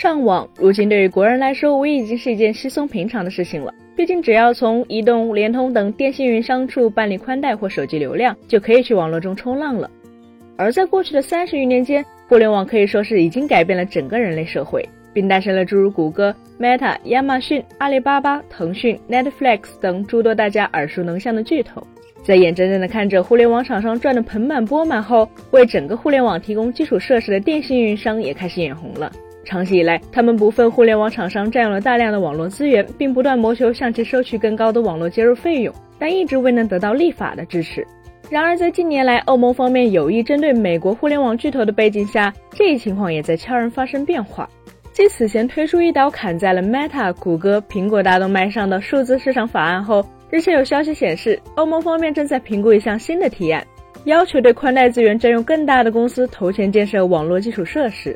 上网如今对于国人来说，无疑已经是一件稀松平常的事情了。毕竟只要从移动、联通等电信运营商处办理宽带或手机流量，就可以去网络中冲浪了。而在过去的三十余年间，互联网可以说是已经改变了整个人类社会，并诞生了诸如谷歌、Meta、亚马逊、阿里巴巴、腾讯、Netflix 等诸多大家耳熟能详的巨头。在眼睁睁地看着互联网厂商赚得盆满钵满后，为整个互联网提供基础设施的电信运营商也开始眼红了。长期以来，他们部分互联网厂商占用了大量的网络资源，并不断谋求向其收取更高的网络接入费用，但一直未能得到立法的支持。然而，在近年来欧盟方面有意针对美国互联网巨头的背景下，这一情况也在悄然发生变化。继此前推出一刀砍在了 Meta、谷歌、苹果大动脉上的数字市场法案后，日前有消息显示，欧盟方面正在评估一项新的提案，要求对宽带资源占用更大的公司投钱建设网络基础设施。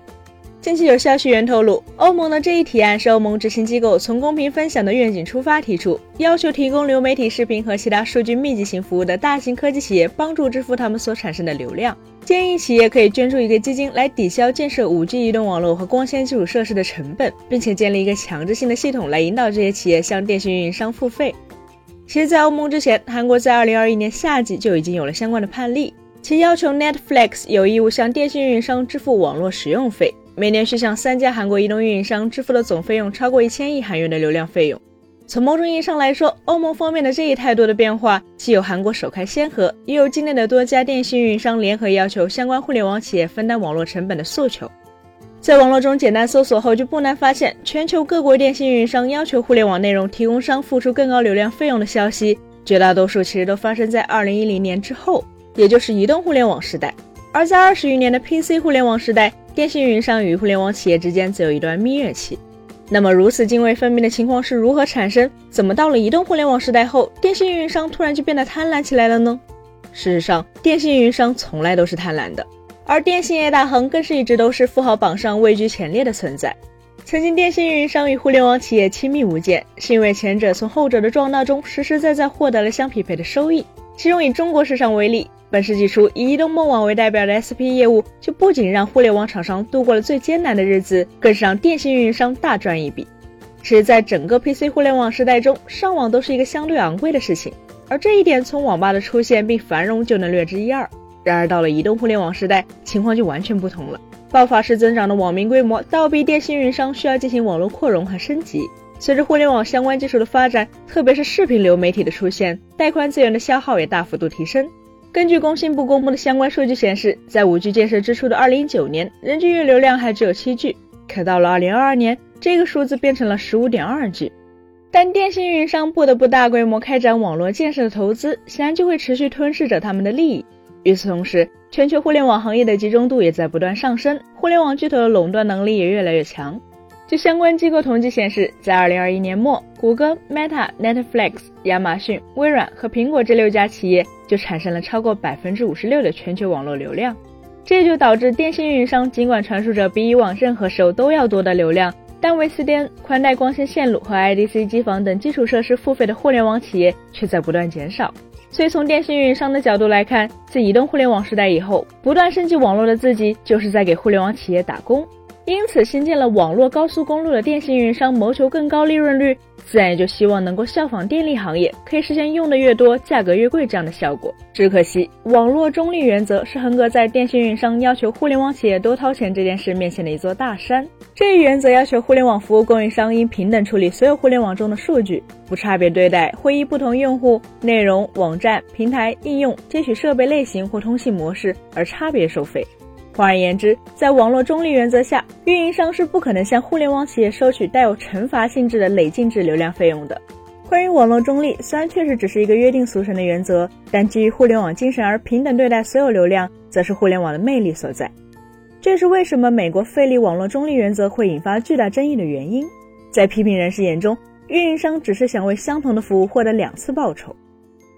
近期有消息源透露，欧盟的这一提案是欧盟执行机构从公平分享的愿景出发提出，要求提供流媒体视频和其他数据密集型服务的大型科技企业帮助支付他们所产生的流量。建议企业可以捐助一个基金来抵消建设 5G 移动网络和光纤基础设施的成本，并且建立一个强制性的系统来引导这些企业向电信运营商付费。其实，在欧盟之前，韩国在2021年夏季就已经有了相关的判例，其要求 Netflix 有义务向电信运营商支付网络使用费。每年需向三家韩国移动运营商支付的总费用超过一千亿韩元的流量费用。从某种意义上来说，欧盟方面的这一态度的变化，既有韩国首开先河，也有境内的多家电信运营商联合要求相关互联网企业分担网络成本的诉求。在网络中简单搜索后，就不难发现，全球各国电信运营商要求互联网内容提供商付出更高流量费用的消息，绝大多数其实都发生在二零一零年之后，也就是移动互联网时代。而在二十余年的 PC 互联网时代。电信运营商与互联网企业之间则有一段蜜月期。那么，如此泾渭分明的情况是如何产生？怎么到了移动互联网时代后，电信运营商突然就变得贪婪起来了呢？事实上，电信运营商从来都是贪婪的，而电信业大亨更是一直都是富豪榜上位居前列的存在。曾经，电信运营商与互联网企业亲密无间，是因为前者从后者的壮大中实实在在获得了相匹配的收益。其中，以中国市场为例。本世纪初，以移动梦网为代表的 SP 业务，就不仅让互联网厂商度过了最艰难的日子，更是让电信运营商大赚一笔。其实，在整个 PC 互联网时代中，上网都是一个相对昂贵的事情，而这一点从网吧的出现并繁荣就能略知一二。然而，到了移动互联网时代，情况就完全不同了。爆发式增长的网民规模，倒逼电信运营商需要进行网络扩容和升级。随着互联网相关技术的发展，特别是视频流媒体的出现，带宽资源的消耗也大幅度提升。根据工信部公布的相关数据显示，在 5G 建设之初的2019年，人均月流量还只有 7G，可到了2022年，这个数字变成了 15.2G。但电信运营商不得不大规模开展网络建设的投资，显然就会持续吞噬着他们的利益。与此同时，全球互联网行业的集中度也在不断上升，互联网巨头的垄断能力也越来越强。据相关机构统计显示，在2021年末，谷歌、Meta、Netflix、亚马逊、微软和苹果这六家企业就产生了超过百分之五十六的全球网络流量。这就导致电信运营商尽管传输着比以往任何时候都要多的流量，但为 CDN、宽带光纤线路和 IDC 机房等基础设施付费的互联网企业却在不断减少。所以，从电信运营商的角度来看，自移动互联网时代以后，不断升级网络的自己就是在给互联网企业打工。因此，新建了网络高速公路的电信运营商谋求更高利润率，自然也就希望能够效仿电力行业，可以实现用的越多，价格越贵这样的效果。只可惜，网络中立原则是横隔在电信运营商要求互联网企业多掏钱这件事面前的一座大山。这一原则要求互联网服务供应商应平等处理所有互联网中的数据，不差别对待，会依不同用户、内容、网站、平台、应用、接取设备类型或通信模式而差别收费。换而言之，在网络中立原则下，运营商是不可能向互联网企业收取带有惩罚性质的累进制流量费用的。关于网络中立，虽然确实只是一个约定俗成的原则，但基于互联网精神而平等对待所有流量，则是互联网的魅力所在。这是为什么美国废立网络中立原则会引发巨大争议的原因。在批评人士眼中，运营商只是想为相同的服务获得两次报酬。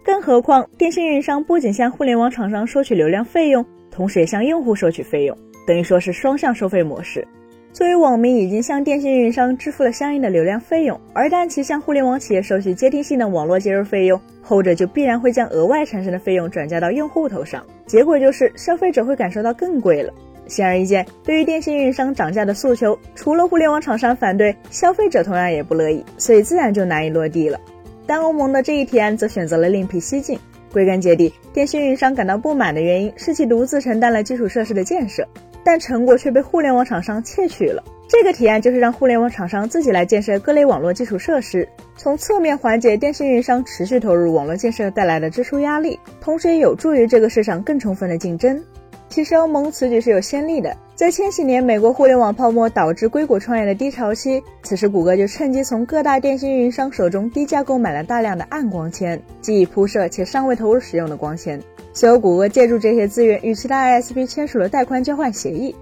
更何况，电信运营商不仅向互联网厂商收取流量费用。同时也向用户收取费用，等于说是双向收费模式。作为网民已经向电信运营商支付了相应的流量费用，而但其向互联网企业收取接听性的网络接入费用，后者就必然会将额外产生的费用转嫁到用户头上，结果就是消费者会感受到更贵了。显而易见，对于电信运营商涨价的诉求，除了互联网厂商反对，消费者同样也不乐意，所以自然就难以落地了。但欧盟的这一提案则选择了另辟蹊径。归根结底，电信运营商感到不满的原因是其独自承担了基础设施的建设，但成果却被互联网厂商窃取了。这个提案就是让互联网厂商自己来建设各类网络基础设施，从侧面缓解电信运营商持续投入网络建设带来的支出压力，同时也有助于这个市场更充分的竞争。其实欧盟此举是有先例的，在千禧年美国互联网泡沫导致硅谷创业的低潮期，此时谷歌就趁机从各大电信运营商手中低价购买了大量的暗光纤，即已铺设且尚未投入使用的光纤。随后，谷歌借助这些资源与其他 ISP 签署了带宽交换协议。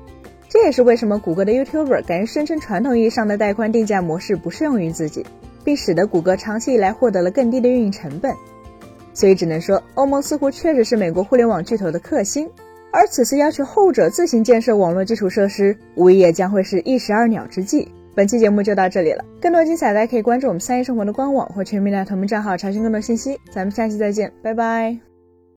这也是为什么谷歌的 YouTuber 敢于声称传统意义上的带宽定价模式不适用于自己，并使得谷歌长期以来获得了更低的运营成本。所以只能说，欧盟似乎确实是美国互联网巨头的克星。而此次要求后者自行建设网络基础设施，无疑也将会是一石二鸟之计。本期节目就到这里了，更多精彩大家可以关注我们三一生活的官网或全民大同名账号查询更多信息。咱们下期再见，拜拜。